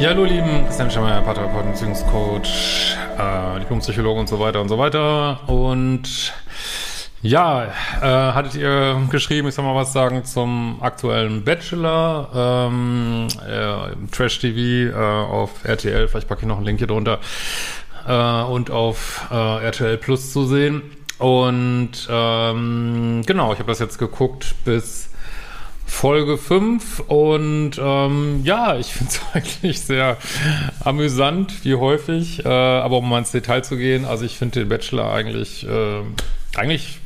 Ja, hallo lieben, Christian Schemmer, Paartherapeut, Beziehungscoach, äh, Diplompsychologe und so weiter und so weiter. Und ja, äh, hattet ihr geschrieben, ich soll mal was sagen zum aktuellen Bachelor, ähm, äh, Trash TV äh, auf RTL, vielleicht packe ich noch einen Link hier drunter, äh, und auf äh, RTL Plus zu sehen. Und ähm, genau, ich habe das jetzt geguckt bis Folge 5 und ähm, ja, ich finde es eigentlich sehr amüsant, wie häufig, äh, aber um mal ins Detail zu gehen, also ich finde den Bachelor eigentlich, äh, eigentlich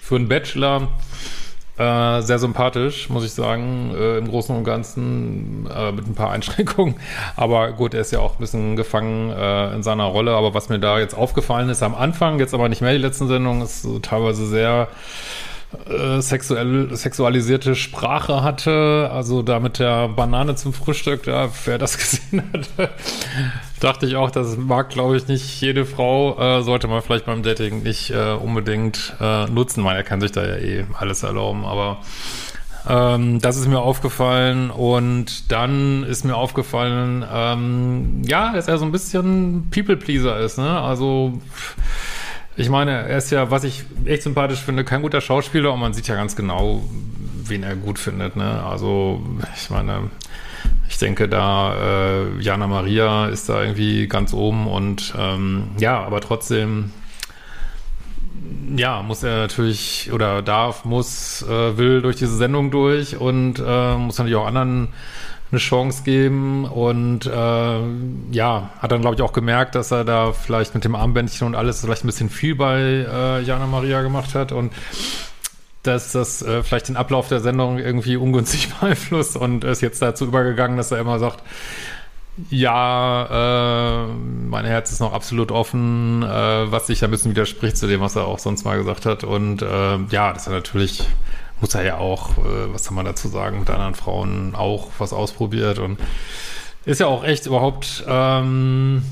für einen Bachelor äh, sehr sympathisch, muss ich sagen, äh, im Großen und Ganzen, äh, mit ein paar Einschränkungen. Aber gut, er ist ja auch ein bisschen gefangen äh, in seiner Rolle. Aber was mir da jetzt aufgefallen ist am Anfang, jetzt aber nicht mehr die letzten Sendungen, ist so teilweise sehr äh, sexuell, sexualisierte Sprache hatte, also da mit der Banane zum Frühstück, da, wer das gesehen hat, dachte ich auch, das mag, glaube ich, nicht jede Frau, äh, sollte man vielleicht beim Dating nicht äh, unbedingt äh, nutzen, weil er kann sich da ja eh alles erlauben, aber ähm, das ist mir aufgefallen und dann ist mir aufgefallen, ähm, ja, dass er so ein bisschen People-Pleaser ist, ne, also ich meine, er ist ja, was ich echt sympathisch finde, kein guter Schauspieler und man sieht ja ganz genau, wen er gut findet. Ne? Also, ich meine, ich denke, da äh, Jana Maria ist da irgendwie ganz oben und ähm, ja, aber trotzdem, ja, muss er natürlich oder darf, muss, äh, will durch diese Sendung durch und äh, muss natürlich auch anderen eine Chance geben und äh, ja, hat dann glaube ich auch gemerkt, dass er da vielleicht mit dem Armbändchen und alles vielleicht ein bisschen viel bei äh, Jana Maria gemacht hat und dass das äh, vielleicht den Ablauf der Sendung irgendwie ungünstig beeinflusst und ist jetzt dazu übergegangen, dass er immer sagt, ja, äh, mein Herz ist noch absolut offen, äh, was sich ein bisschen widerspricht zu dem, was er auch sonst mal gesagt hat. Und äh, ja, das ist natürlich muss er ja auch, äh, was soll man dazu sagen, mit anderen Frauen auch was ausprobiert und ist ja auch echt überhaupt ähm,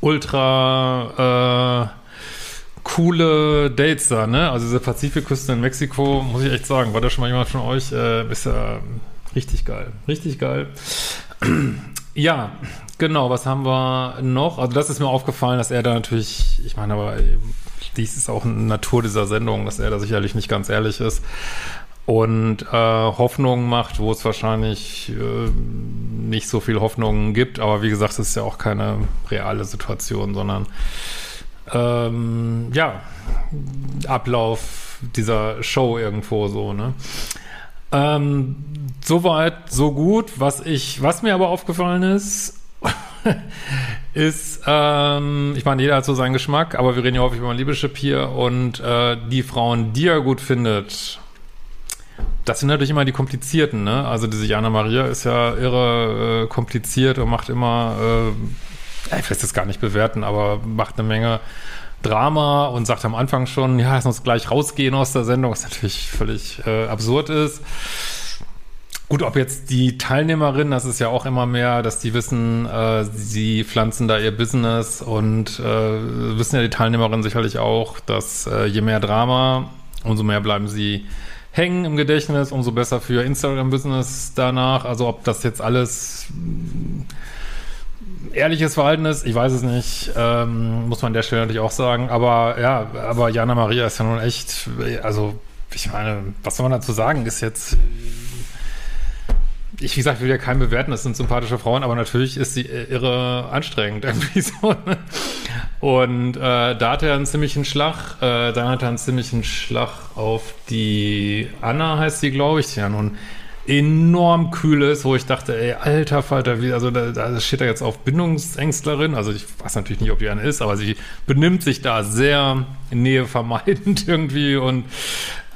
ultra äh, coole Dates da, ne? Also diese Pazifikküste in Mexiko, muss ich echt sagen, war da schon mal jemand von euch? Äh, ist ja richtig geil. Richtig geil. ja, genau, was haben wir noch? Also das ist mir aufgefallen, dass er da natürlich, ich meine, aber dies ist auch eine Natur dieser Sendung, dass er da sicherlich nicht ganz ehrlich ist und äh, Hoffnungen macht, wo es wahrscheinlich äh, nicht so viel Hoffnungen gibt. Aber wie gesagt, es ist ja auch keine reale Situation, sondern ähm, ja, Ablauf dieser Show irgendwo so, ne? Ähm, Soweit, so gut. Was ich, was mir aber aufgefallen ist, ist, ähm, ich meine, jeder hat so seinen Geschmack, aber wir reden ja häufig über Liebeschip hier und äh, die Frauen, die er gut findet, das sind natürlich immer die komplizierten, ne? Also diese Jana Maria ist ja irre äh, kompliziert und macht immer, äh, ich will es gar nicht bewerten, aber macht eine Menge Drama und sagt am Anfang schon, ja, lass uns gleich rausgehen aus der Sendung, was natürlich völlig äh, absurd ist. Gut, ob jetzt die Teilnehmerinnen, das ist ja auch immer mehr, dass die wissen, äh, sie pflanzen da ihr Business und äh, wissen ja die Teilnehmerinnen sicherlich auch, dass äh, je mehr Drama, umso mehr bleiben sie hängen im Gedächtnis, umso besser für Instagram-Business danach. Also ob das jetzt alles ehrliches Verhalten ist, ich weiß es nicht, ähm, muss man an der Stelle natürlich auch sagen. Aber ja, aber Jana Maria ist ja nun echt, also ich meine, was soll man dazu sagen, ist jetzt ich, wie gesagt, will ja keinen bewerten, das sind sympathische Frauen, aber natürlich ist sie irre anstrengend irgendwie so. Ne? Und äh, da hat er einen ziemlichen Schlag. Äh, dann hat er einen ziemlichen Schlag auf die Anna, heißt die, glaube ich. Ja, nun enorm kühl ist, wo ich dachte, ey, alter Falter, wie, also da, da steht er jetzt auf Bindungsängstlerin. Also ich weiß natürlich nicht, ob die eine ist, aber sie benimmt sich da sehr nähevermeidend irgendwie und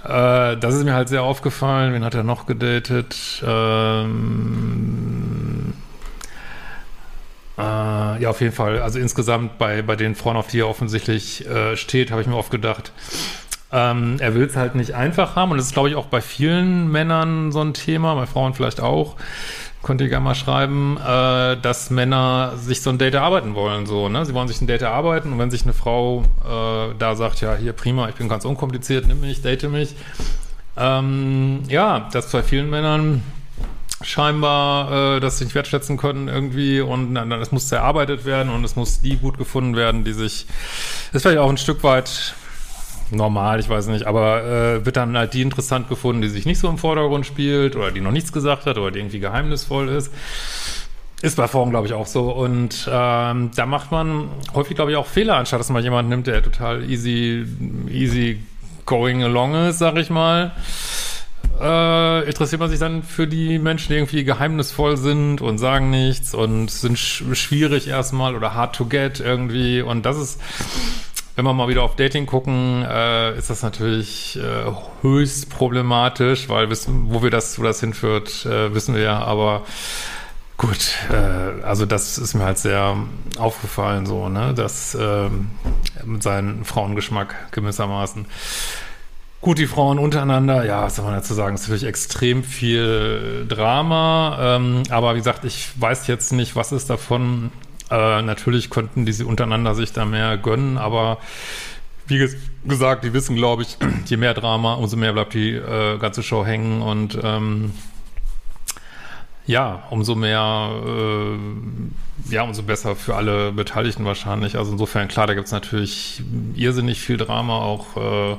äh, das ist mir halt sehr aufgefallen. Wen hat er noch gedatet? Ähm, äh, ja, auf jeden Fall. Also insgesamt bei, bei den Frauen, auf die er offensichtlich äh, steht, habe ich mir oft gedacht, ähm, er will es halt nicht einfach haben. Und das ist, glaube ich, auch bei vielen Männern so ein Thema, bei Frauen vielleicht auch. Könnt ihr gerne mal schreiben, äh, dass Männer sich so ein Date erarbeiten wollen. So, ne? Sie wollen sich ein Date erarbeiten und wenn sich eine Frau äh, da sagt, ja, hier prima, ich bin ganz unkompliziert, nimm mich, date mich. Ähm, ja, das bei vielen Männern scheinbar, äh, sie nicht wertschätzen können irgendwie und dann, es muss erarbeitet werden und es muss die gut gefunden werden, die sich, das ist vielleicht auch ein Stück weit normal, ich weiß nicht, aber äh, wird dann halt die interessant gefunden, die sich nicht so im Vordergrund spielt oder die noch nichts gesagt hat oder die irgendwie geheimnisvoll ist. Ist bei Frauen, glaube ich, auch so. Und ähm, da macht man häufig, glaube ich, auch Fehler, anstatt dass man jemanden nimmt, der total easy, easy going along ist, sag ich mal. Äh, interessiert man sich dann für die Menschen, die irgendwie geheimnisvoll sind und sagen nichts und sind sch schwierig erstmal oder hard to get irgendwie. Und das ist wenn wir mal wieder auf Dating gucken, äh, ist das natürlich äh, höchst problematisch, weil wissen, wo wir das, wo das hinführt, äh, wissen wir ja, aber gut, äh, also das ist mir halt sehr aufgefallen, so, ne, dass äh, mit seinem Frauengeschmack gewissermaßen. Gut, die Frauen untereinander, ja, was soll man dazu sagen, ist natürlich extrem viel Drama, ähm, aber wie gesagt, ich weiß jetzt nicht, was ist davon äh, natürlich könnten die sie untereinander sich da mehr gönnen, aber wie ges gesagt, die wissen, glaube ich, je mehr Drama, umso mehr bleibt die äh, ganze Show hängen und ähm, ja, umso mehr, äh, ja, umso besser für alle Beteiligten wahrscheinlich. Also insofern, klar, da gibt es natürlich irrsinnig viel Drama, auch äh,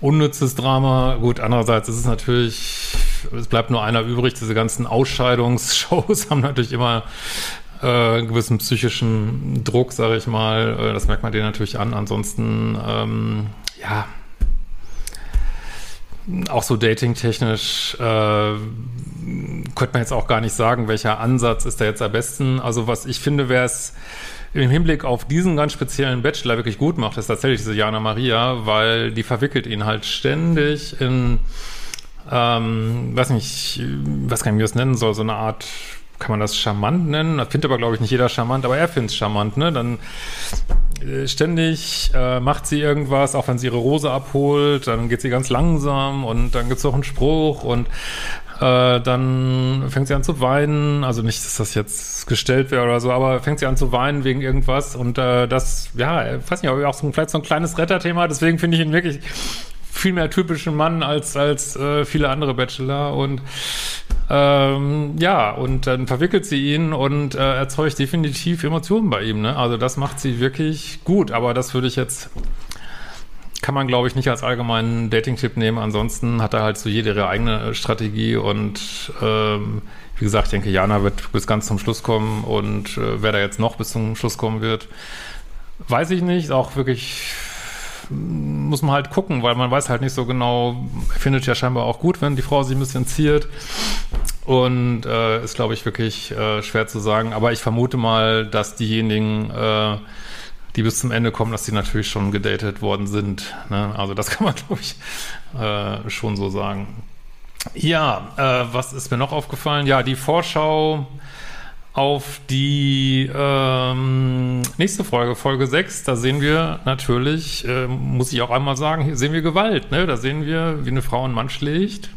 unnützes Drama. Gut, andererseits ist es natürlich, es bleibt nur einer übrig. Diese ganzen Ausscheidungsshows haben natürlich immer äh, gewissen psychischen Druck, sage ich mal. Äh, das merkt man dir natürlich an. Ansonsten, ähm, ja, auch so dating-technisch äh, könnte man jetzt auch gar nicht sagen, welcher Ansatz ist da jetzt am besten. Also was ich finde, wäre es im Hinblick auf diesen ganz speziellen Bachelor wirklich gut macht, ist tatsächlich diese Jana Maria, weil die verwickelt ihn halt ständig in, ähm, weiß nicht, was kann ich mir das nennen soll, so eine Art kann man das charmant nennen? Das findet aber, glaube ich, nicht jeder charmant, aber er findet es charmant, ne? Dann äh, ständig äh, macht sie irgendwas, auch wenn sie ihre Rose abholt, dann geht sie ganz langsam und dann gibt es auch einen Spruch und äh, dann fängt sie an zu weinen, also nicht, dass das jetzt gestellt wäre oder so, aber fängt sie an zu weinen wegen irgendwas und äh, das, ja, weiß nicht, ob auch so, vielleicht so ein kleines Retterthema, deswegen finde ich ihn wirklich viel mehr typischen Mann als, als äh, viele andere Bachelor und ähm, ja, und dann verwickelt sie ihn und äh, erzeugt definitiv Emotionen bei ihm. Ne? Also das macht sie wirklich gut, aber das würde ich jetzt, kann man glaube ich nicht als allgemeinen Dating-Tipp nehmen. Ansonsten hat er halt so jede ihre eigene Strategie und ähm, wie gesagt, ich denke, Jana wird bis ganz zum Schluss kommen und äh, wer da jetzt noch bis zum Schluss kommen wird, weiß ich nicht. Auch wirklich muss man halt gucken, weil man weiß halt nicht so genau, findet ja scheinbar auch gut, wenn die Frau sich ein bisschen ziert. Und äh, ist, glaube ich, wirklich äh, schwer zu sagen. Aber ich vermute mal, dass diejenigen, äh, die bis zum Ende kommen, dass die natürlich schon gedatet worden sind. Ne? Also das kann man, glaube ich, äh, schon so sagen. Ja, äh, was ist mir noch aufgefallen? Ja, die Vorschau auf die ähm, nächste Folge, Folge 6, da sehen wir natürlich, äh, muss ich auch einmal sagen, hier sehen wir Gewalt, ne? Da sehen wir, wie eine Frau einen Mann schlägt.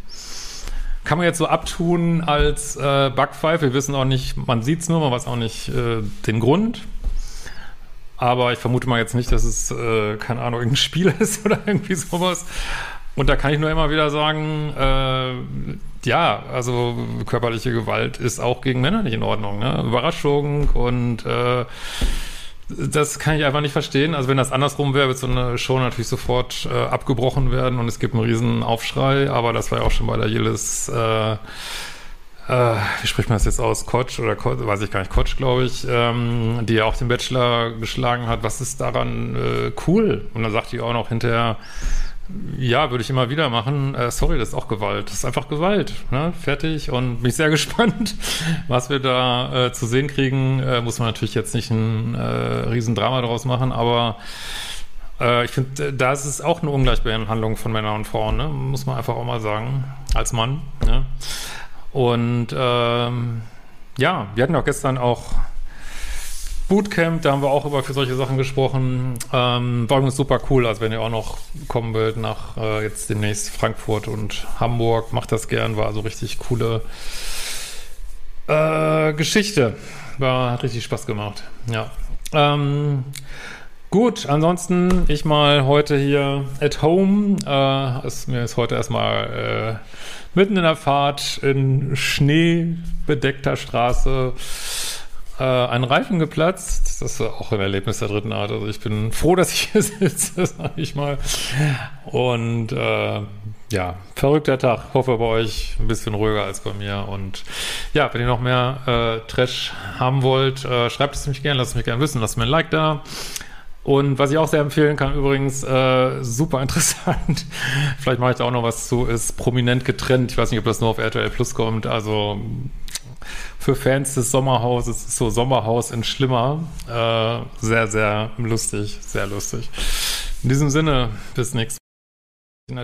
Kann man jetzt so abtun als äh, Backpfeife. Wir wissen auch nicht, man sieht es nur, man weiß auch nicht äh, den Grund. Aber ich vermute mal jetzt nicht, dass es, äh, keine Ahnung, irgendein Spiel ist oder irgendwie sowas. Und da kann ich nur immer wieder sagen, äh, ja, also körperliche Gewalt ist auch gegen Männer nicht in Ordnung. Ne? Überraschung und äh, das kann ich einfach nicht verstehen. Also wenn das andersrum wäre, wird so eine Show natürlich sofort äh, abgebrochen werden und es gibt einen riesen Aufschrei. Aber das war ja auch schon bei der Jillis äh, äh, wie spricht man das jetzt aus? Kotsch oder Kotsch, weiß ich gar nicht, Kotsch, glaube ich, ähm, die ja auch den Bachelor geschlagen hat. Was ist daran äh, cool? Und dann sagt die auch noch hinterher, ja, würde ich immer wieder machen. Äh, sorry, das ist auch Gewalt. Das ist einfach Gewalt. Ne? Fertig. Und bin ich sehr gespannt, was wir da äh, zu sehen kriegen. Äh, muss man natürlich jetzt nicht ein äh, Riesendrama daraus machen, aber äh, ich finde, da ist es auch eine Ungleichbehandlung von Männern und Frauen. Ne? Muss man einfach auch mal sagen. Als Mann. Ne? Und ähm, ja, wir hatten auch gestern auch Bootcamp, da haben wir auch über für solche Sachen gesprochen. Ähm, war übrigens super cool. Also wenn ihr auch noch kommen wollt nach äh, jetzt demnächst Frankfurt und Hamburg, macht das gern. War also richtig coole äh, Geschichte. War, hat richtig Spaß gemacht. Ja. Ähm, gut, ansonsten ich mal heute hier at home. Äh, ist, mir ist heute erstmal äh, mitten in der Fahrt in schneebedeckter Straße äh, ein Reifen geplatzt. Das ist auch ein Erlebnis der dritten Art. Also ich bin froh, dass ich hier sitze, sag ich mal. Und äh, ja, verrückter Tag. Hoffe bei euch ein bisschen ruhiger als bei mir. Und ja, wenn ihr noch mehr äh, Trash haben wollt, äh, schreibt es mich gerne, lasst es mich gerne wissen, lasst mir ein Like da. Und was ich auch sehr empfehlen kann, übrigens, äh, super interessant, vielleicht mache ich da auch noch was zu, ist prominent getrennt. Ich weiß nicht, ob das nur auf RTL Plus kommt. Also für Fans des Sommerhauses ist so Sommerhaus in Schlimmer. Äh, sehr, sehr lustig, sehr lustig. In diesem Sinne, bis nächstes Mal.